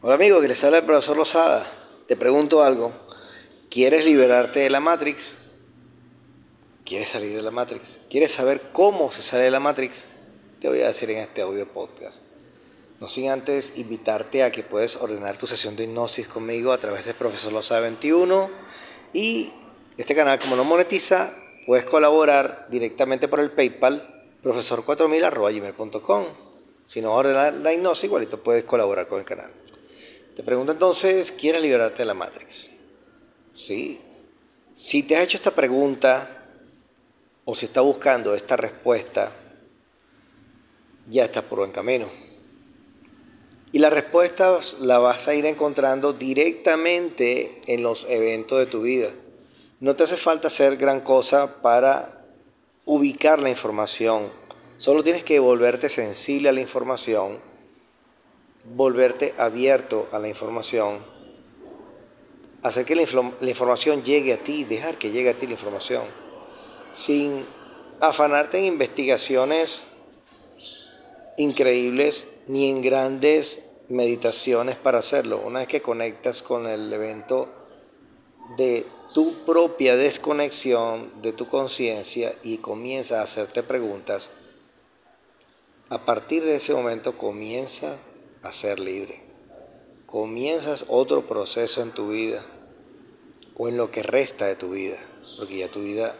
Hola amigo, que les habla el profesor Lozada. Te pregunto algo. ¿Quieres liberarte de la Matrix? ¿Quieres salir de la Matrix? ¿Quieres saber cómo se sale de la Matrix? Te voy a decir en este audio podcast. No sin antes invitarte a que puedes ordenar tu sesión de hipnosis conmigo a través de Profesor Lozada 21 y este canal como no monetiza, puedes colaborar directamente por el PayPal profesor4000.gmail.com Si no ordenas la hipnosis, igualito puedes colaborar con el canal. Te pregunto entonces, ¿quieres liberarte de la Matrix? Sí. Si te has hecho esta pregunta o si estás buscando esta respuesta, ya estás por buen camino. Y la respuesta la vas a ir encontrando directamente en los eventos de tu vida. No te hace falta hacer gran cosa para ubicar la información. Solo tienes que volverte sensible a la información volverte abierto a la información, hacer que la, información llegue a ti, dejar que llegue a ti la información, sin afanarte en investigaciones increíbles ni en grandes meditaciones para hacerlo. Una vez que conectas con el evento de tu propia desconexión de tu conciencia y comienzas a hacerte preguntas, a partir de ese momento comienza a ser libre. Comienzas otro proceso en tu vida o en lo que resta de tu vida, porque ya tu vida,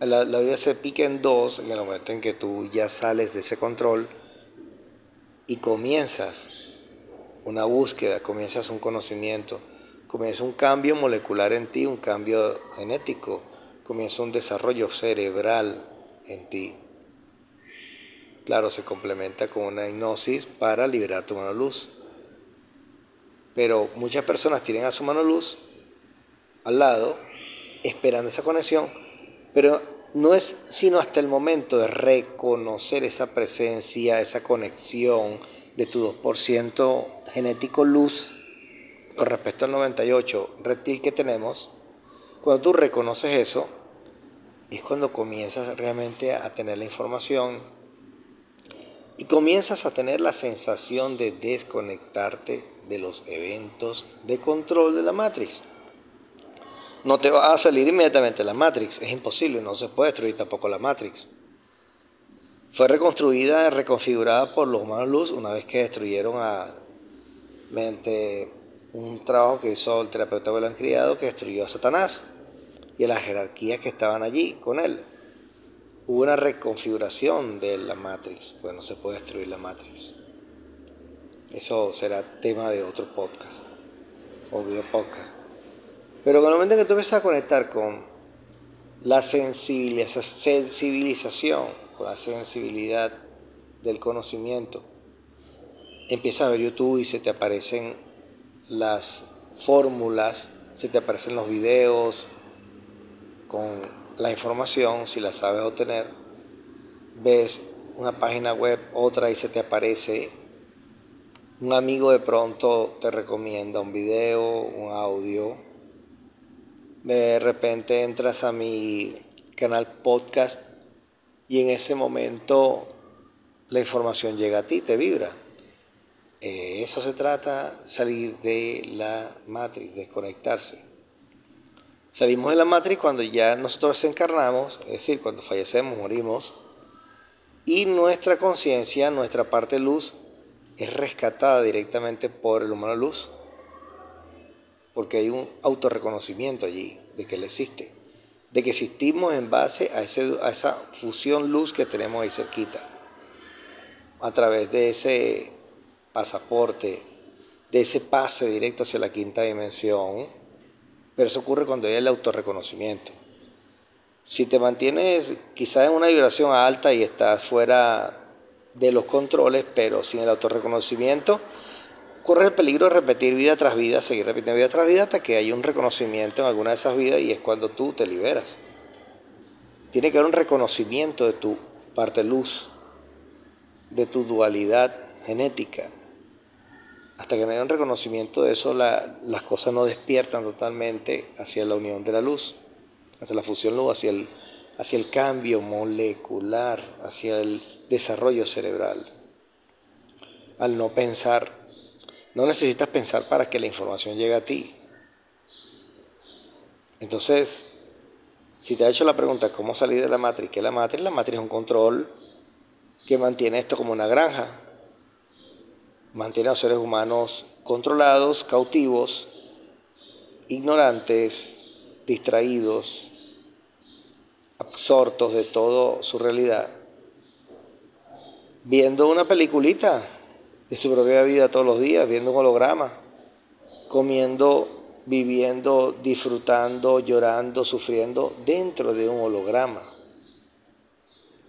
la, vida se pica en dos en el momento en que tú ya sales de ese control y comienzas una búsqueda, comienzas un conocimiento, comienza un cambio molecular en ti, un cambio genético, comienza un desarrollo cerebral en ti. Claro, se complementa con una hipnosis para liberar tu mano luz. Pero muchas personas tienen a su mano luz al lado, esperando esa conexión, pero no es sino hasta el momento de reconocer esa presencia, esa conexión de tu 2% genético luz con respecto al 98 reptil que tenemos, cuando tú reconoces eso, es cuando comienzas realmente a tener la información y comienzas a tener la sensación de desconectarte de los eventos de control de la Matrix. No te va a salir inmediatamente la Matrix, es imposible, no se puede destruir tampoco la Matrix. Fue reconstruida, reconfigurada por los humanos luz una vez que destruyeron a mediante un trabajo que hizo el terapeuta han criado que destruyó a Satanás y a las jerarquías que estaban allí con él hubo una reconfiguración de la matriz, pues no se puede destruir la matriz. Eso será tema de otro podcast o video podcast. Pero con el momento que tú empiezas a conectar con la sensibilización, con la sensibilidad del conocimiento, empiezas a ver YouTube y se te aparecen las fórmulas, se te aparecen los videos con la información, si la sabes obtener, ves una página web, otra y se te aparece, un amigo de pronto te recomienda un video, un audio, de repente entras a mi canal podcast y en ese momento la información llega a ti, te vibra. Eh, eso se trata, salir de la matriz, desconectarse. Salimos de la matriz cuando ya nosotros encarnamos, es decir, cuando fallecemos, morimos, y nuestra conciencia, nuestra parte luz, es rescatada directamente por el humano luz, porque hay un autorreconocimiento allí de que él existe, de que existimos en base a, ese, a esa fusión luz que tenemos ahí cerquita, a través de ese pasaporte, de ese pase directo hacia la quinta dimensión, pero eso ocurre cuando hay el autorreconocimiento. Si te mantienes quizás en una vibración alta y estás fuera de los controles, pero sin el autorreconocimiento, corre el peligro de repetir vida tras vida, seguir repitiendo vida tras vida hasta que haya un reconocimiento en alguna de esas vidas y es cuando tú te liberas. Tiene que haber un reconocimiento de tu parte luz, de tu dualidad genética, hasta que no haya un reconocimiento de eso, las cosas no despiertan totalmente hacia la unión de la luz, hacia la fusión luz, hacia el, hacia el cambio molecular, hacia el desarrollo cerebral. Al no pensar No necesitas pensar para que la información llegue a ti. Entonces, si te ha hecho la pregunta cómo salir de la matriz, ¿qué es la matriz? La matriz es un control que mantiene esto como una granja. Mantiene a los seres humanos controlados, cautivos, ignorantes, distraídos, absortos de toda su realidad, viendo una peliculita de su propia vida todos los días, viendo un holograma, comiendo, viviendo, disfrutando, llorando, sufriendo dentro de un holograma,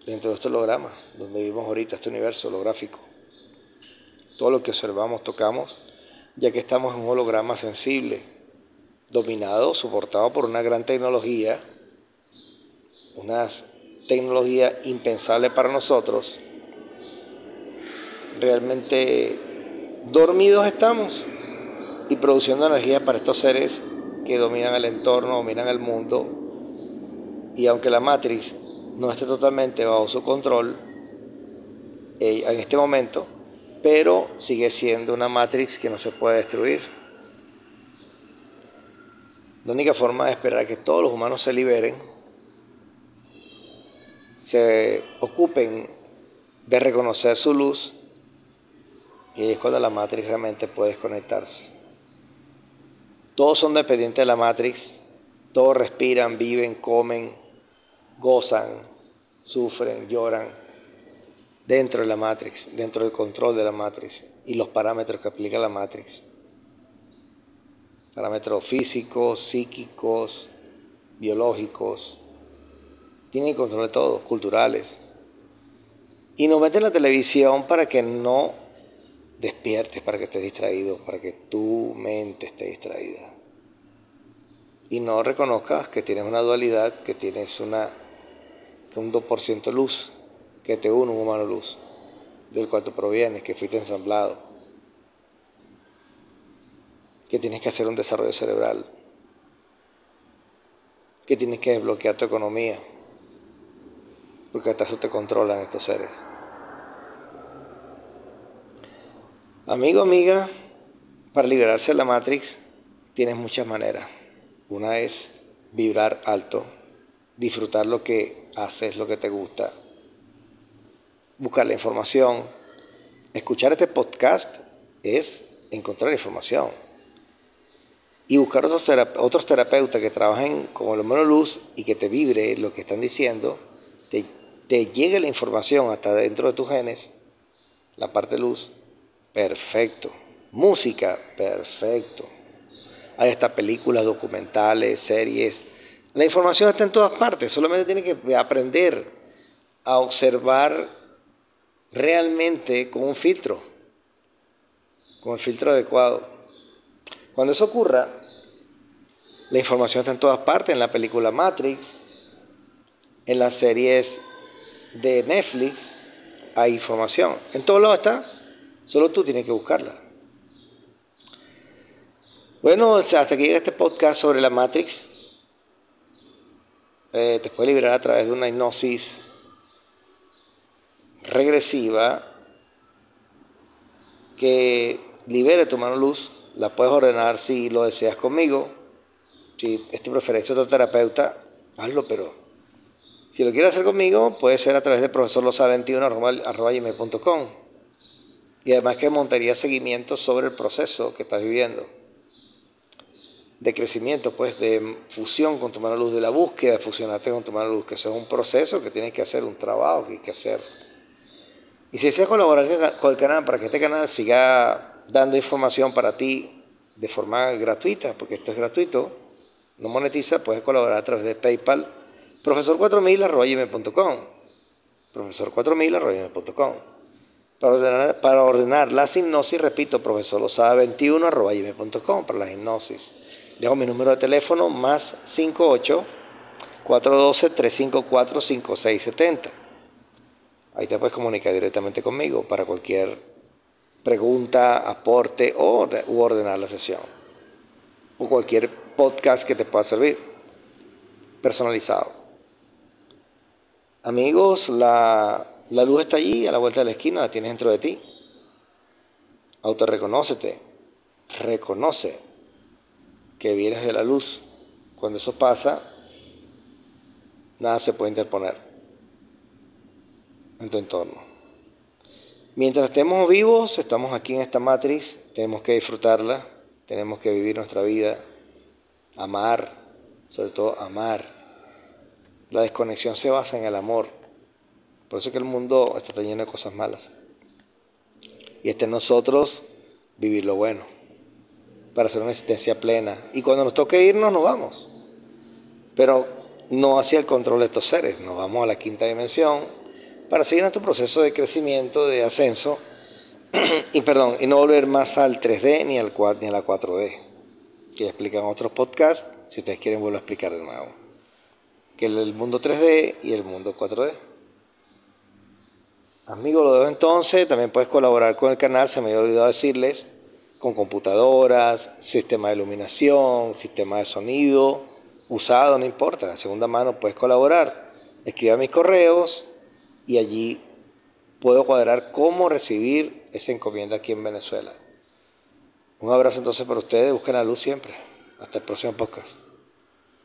dentro de este holograma, donde vivimos ahorita, este universo holográfico. Todo lo que observamos, tocamos, ya que estamos en un holograma sensible, dominado, soportado por una gran tecnología, una tecnología impensable para nosotros, realmente dormidos estamos y produciendo energía para estos seres que dominan el entorno, dominan el mundo. Y aunque la matriz no esté totalmente bajo su control eh, en este momento, pero sigue siendo una matrix que no se puede destruir. La única forma de esperar que todos los humanos se liberen, se ocupen de reconocer su luz y es cuando la Matrix realmente puede desconectarse. Todos son dependientes de la Matrix, todos respiran, viven, comen, gozan, sufren, lloran dentro de la Matrix, dentro del control de la Matrix y los parámetros que aplica la Matrix. Parámetros físicos, psíquicos, biológicos. Tienen control de todo, culturales. Y nos meten la televisión para que no despiertes, para que estés distraído, para que tu mente esté distraída. Y no reconozcas que tienes una dualidad, que tienes una, un 2% luz, que te une un humano luz, del cual tú provienes, que fuiste ensamblado, que tienes que hacer un desarrollo cerebral, que tienes que desbloquear tu economía, porque hasta eso te controlan estos seres. Amigo, amiga, para liberarse de la Matrix tienes muchas maneras. Una es vibrar alto, disfrutar lo que haces, lo que te gusta, buscar la información. Escuchar este podcast es encontrar información. Y buscar otros, otros terapeutas que trabajen como el humano luz y que te vibre lo que están diciendo, te, te llegue la información hasta dentro de tus genes, la parte luz, perfecto. Música, perfecto. Hay hasta películas, documentales, series. La información está en todas partes, solamente tiene que aprender a observar realmente con un filtro, con el filtro adecuado. Cuando eso ocurra, la información está en todas partes, en la película Matrix, en las series de Netflix, hay información. En todos lados está. Solo tú tienes que buscarla. Bueno, hasta que llega este podcast sobre la Matrix, eh, te puede liberar a través de una hipnosis regresiva que libere tu mano luz. La puedes ordenar si lo deseas conmigo. Si es tu preferencia otro terapeuta, hazlo, pero si lo quieres hacer conmigo, puede ser a través de profesorlosa21.com y además que montaría seguimiento sobre el proceso que estás viviendo de crecimiento, pues de fusión con tu mano luz, de la búsqueda de fusionarte con tu mano luz, que eso es un proceso que tienes que hacer, un trabajo que hay que hacer. Y si deseas colaborar con el canal para que este canal siga dando información para ti de forma gratuita, porque esto es gratuito, no monetiza, puedes colaborar a través de PayPal, profesor4000.com, profesor4000.com. Para ordenar, para ordenar la hipnosis, repito, profesor losada21 para la hipnosis. Dejo mi número de teléfono más 58 412 354 5670. Ahí te puedes comunicar directamente conmigo para cualquier pregunta, aporte o u ordenar la sesión. O cualquier podcast que te pueda servir personalizado. Amigos, la la luz está allí, a la vuelta de la esquina, la tienes dentro de ti. Autorreconócete, reconoce que vienes de la luz. Cuando eso pasa, nada se puede interponer en tu entorno. Mientras estemos vivos, estamos aquí en esta matriz, tenemos que disfrutarla, tenemos que vivir nuestra vida, amar, sobre todo amar. La desconexión se basa en el amor. Por eso es que el mundo está lleno de cosas malas. Y está en nosotros vivir lo bueno, para hacer una existencia plena. Y cuando nos toque irnos, nos vamos. Pero no hacia el control de estos seres, nos vamos a la quinta dimensión para seguir nuestro proceso de crecimiento, de ascenso, y perdón, y no volver más al 3D ni, al, ni a la 4D, que explican otros podcasts, si ustedes quieren vuelvo a explicar de nuevo, que el mundo 3D y el mundo 4D. Amigo, lo dejo entonces, también puedes colaborar con el canal, se me había olvidado decirles, con computadoras, sistema de iluminación, sistema de sonido, usado, no importa, segunda mano puedes colaborar. Escriba mis correos y allí puedo cuadrar cómo recibir esa encomienda aquí en Venezuela. Un abrazo entonces para ustedes, busquen la luz siempre. Hasta el próximo podcast.